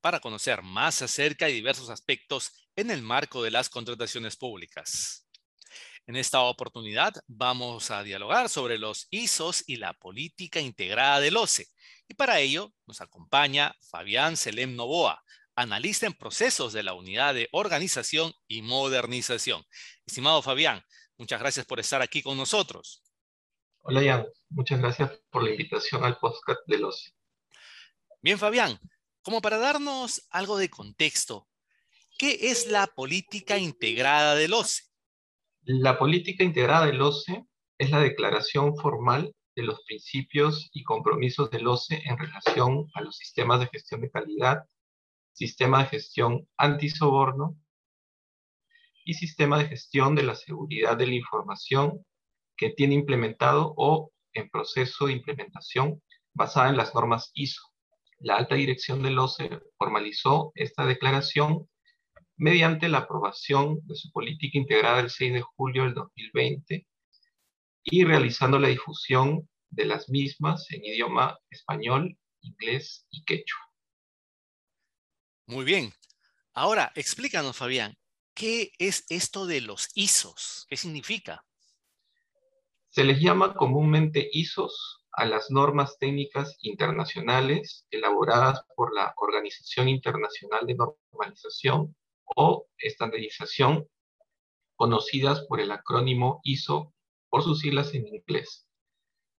para conocer más acerca de diversos aspectos en el marco de las contrataciones públicas. En esta oportunidad vamos a dialogar sobre los ISOs y la política integrada del OCE. Y para ello nos acompaña Fabián Selem Novoa, analista en procesos de la Unidad de Organización y Modernización. Estimado Fabián, muchas gracias por estar aquí con nosotros. Hola Jan, muchas gracias por la invitación al podcast del OCE. Bien, Fabián, como para darnos algo de contexto, ¿qué es la política integrada del OCE? La política integrada del OCE es la declaración formal de los principios y compromisos del OCE en relación a los sistemas de gestión de calidad, sistema de gestión antisoborno y sistema de gestión de la seguridad de la información que tiene implementado o en proceso de implementación basada en las normas ISO la alta dirección del OCE formalizó esta declaración mediante la aprobación de su política integrada el 6 de julio del 2020 y realizando la difusión de las mismas en idioma español, inglés y quechua. Muy bien. Ahora, explícanos, Fabián, ¿qué es esto de los ISOs? ¿Qué significa? Se les llama comúnmente ISOs a las normas técnicas internacionales elaboradas por la Organización Internacional de Normalización o Estandarización, conocidas por el acrónimo ISO por sus siglas en inglés.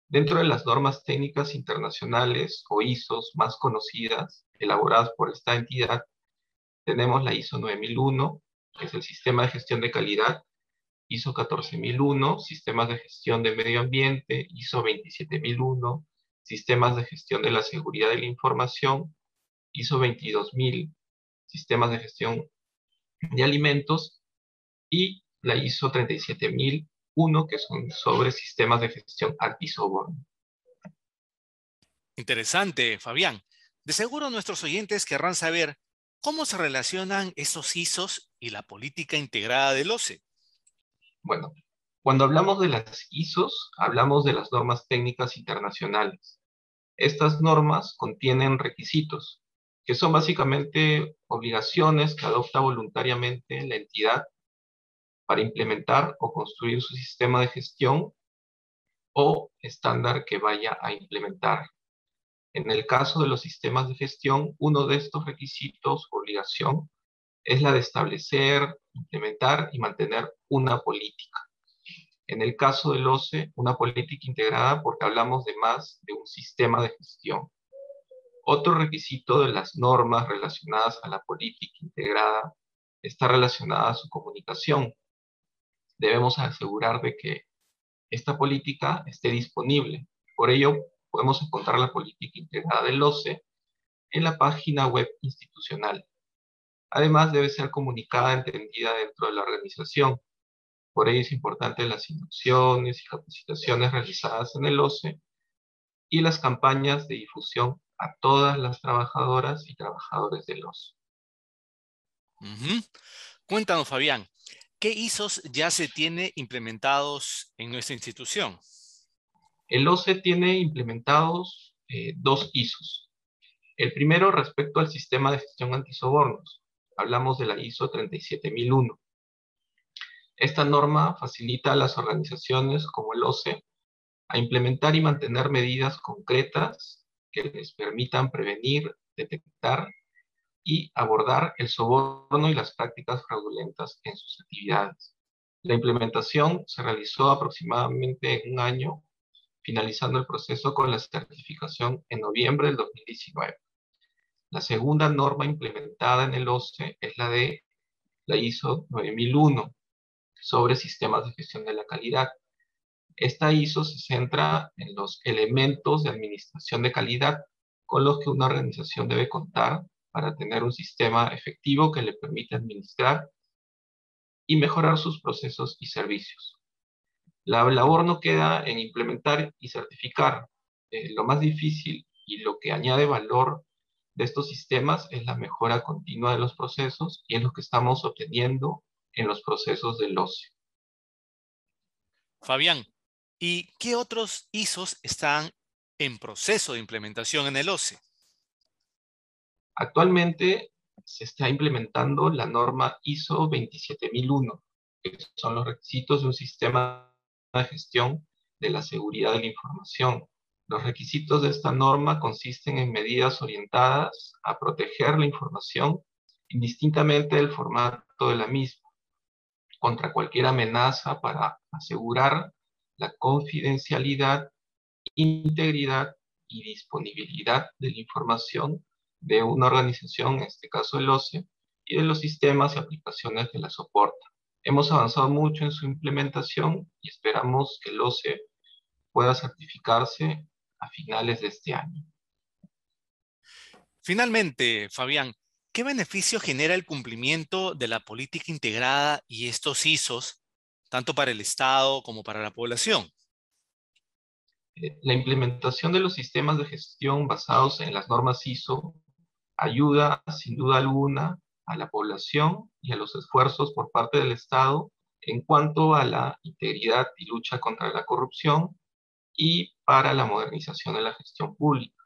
Dentro de las normas técnicas internacionales o ISOs más conocidas, elaboradas por esta entidad, tenemos la ISO 9001, que es el Sistema de Gestión de Calidad ISO 14001, sistemas de gestión de medio ambiente, ISO 27001, sistemas de gestión de la seguridad de la información, ISO 22000, sistemas de gestión de alimentos, y la ISO 37001, que son sobre sistemas de gestión antisoborno. Interesante, Fabián. De seguro nuestros oyentes querrán saber cómo se relacionan esos ISOs y la política integrada del OCE. Bueno, cuando hablamos de las ISOs, hablamos de las normas técnicas internacionales. Estas normas contienen requisitos, que son básicamente obligaciones que adopta voluntariamente la entidad para implementar o construir su sistema de gestión o estándar que vaya a implementar. En el caso de los sistemas de gestión, uno de estos requisitos, obligación, es la de establecer, implementar y mantener una política. En el caso del OCE, una política integrada porque hablamos de más de un sistema de gestión. Otro requisito de las normas relacionadas a la política integrada está relacionada a su comunicación. Debemos asegurar de que esta política esté disponible. Por ello, podemos encontrar la política integrada del OCE en la página web institucional Además, debe ser comunicada, entendida dentro de la organización. Por ello es importante las inducciones y capacitaciones realizadas en el OCE y las campañas de difusión a todas las trabajadoras y trabajadores del OCE. Cuéntanos, Fabián, ¿qué ISOs ya se tiene implementados en nuestra institución? El OCE tiene implementados eh, dos ISOs. El primero respecto al sistema de gestión antisobornos, hablamos de la ISO 37001. Esta norma facilita a las organizaciones como el OCE a implementar y mantener medidas concretas que les permitan prevenir, detectar y abordar el soborno y las prácticas fraudulentas en sus actividades. La implementación se realizó aproximadamente en un año, finalizando el proceso con la certificación en noviembre del 2019. La segunda norma implementada en el OCE es la de la ISO 9001 sobre sistemas de gestión de la calidad. Esta ISO se centra en los elementos de administración de calidad con los que una organización debe contar para tener un sistema efectivo que le permita administrar y mejorar sus procesos y servicios. La labor no queda en implementar y certificar. Eh, lo más difícil y lo que añade valor de estos sistemas es la mejora continua de los procesos y es lo que estamos obteniendo en los procesos del OCE. Fabián, ¿y qué otros ISOs están en proceso de implementación en el OCE? Actualmente se está implementando la norma ISO 27001, que son los requisitos de un sistema de gestión de la seguridad de la información. Los requisitos de esta norma consisten en medidas orientadas a proteger la información indistintamente del formato de la misma, contra cualquier amenaza para asegurar la confidencialidad, integridad y disponibilidad de la información de una organización, en este caso el OCE, y de los sistemas y aplicaciones que la soportan. Hemos avanzado mucho en su implementación y esperamos que el OCE pueda certificarse a finales de este año. Finalmente, Fabián, ¿qué beneficio genera el cumplimiento de la política integrada y estos ISOs, tanto para el Estado como para la población? Eh, la implementación de los sistemas de gestión basados en las normas ISO ayuda sin duda alguna a la población y a los esfuerzos por parte del Estado en cuanto a la integridad y lucha contra la corrupción y para la modernización de la gestión pública.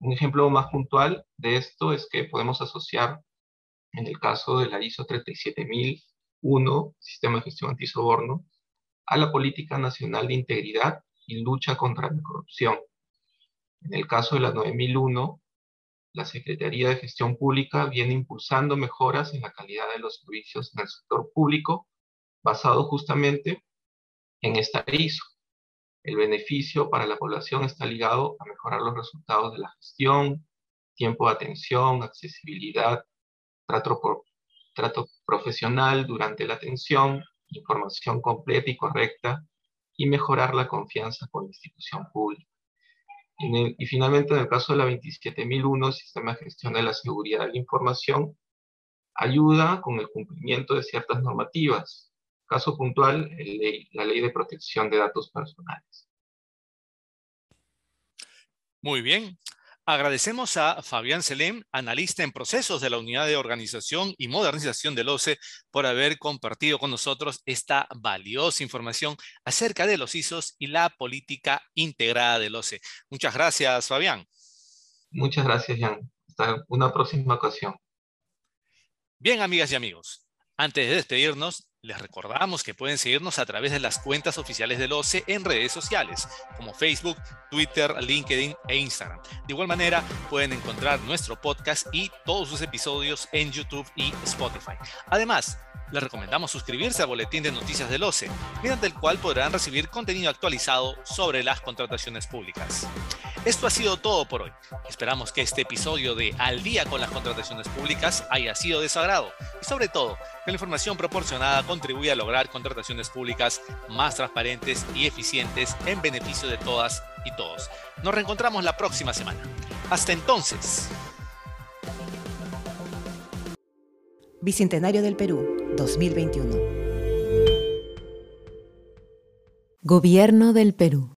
Un ejemplo más puntual de esto es que podemos asociar, en el caso de la ISO 37001, Sistema de Gestión Antisoborno, a la Política Nacional de Integridad y Lucha contra la Corrupción. En el caso de la 9001, la Secretaría de Gestión Pública viene impulsando mejoras en la calidad de los servicios en el sector público, basado justamente en esta ISO. El beneficio para la población está ligado a mejorar los resultados de la gestión, tiempo de atención, accesibilidad, trato, profesional durante la atención, información completa y correcta, y mejorar la confianza con la institución pública y finalmente, en el caso de la 27001, Sistema de Gestión de la Seguridad de la Información, ayuda con el cumplimiento de ciertas normativas. Caso puntual, la Ley de Protección de Datos Personales. Muy bien. Agradecemos a Fabián Selem, analista en procesos de la Unidad de Organización y Modernización del OCE, por haber compartido con nosotros esta valiosa información acerca de los ISOs y la política integrada del OCE. Muchas gracias, Fabián. Muchas gracias, Jan. Hasta una próxima ocasión. Bien, amigas y amigos, antes de despedirnos, les recordamos que pueden seguirnos a través de las cuentas oficiales del OCE en redes sociales, como Facebook, Twitter, LinkedIn e Instagram. De igual manera, pueden encontrar nuestro podcast y todos sus episodios en YouTube y Spotify. Además, les recomendamos suscribirse al boletín de noticias del OCE, mediante el cual podrán recibir contenido actualizado sobre las contrataciones públicas. Esto ha sido todo por hoy. Esperamos que este episodio de Al día con las contrataciones públicas haya sido de su agrado y sobre todo que la información proporcionada contribuya a lograr contrataciones públicas más transparentes y eficientes en beneficio de todas y todos. Nos reencontramos la próxima semana. Hasta entonces. Bicentenario del Perú, 2021. Gobierno del Perú.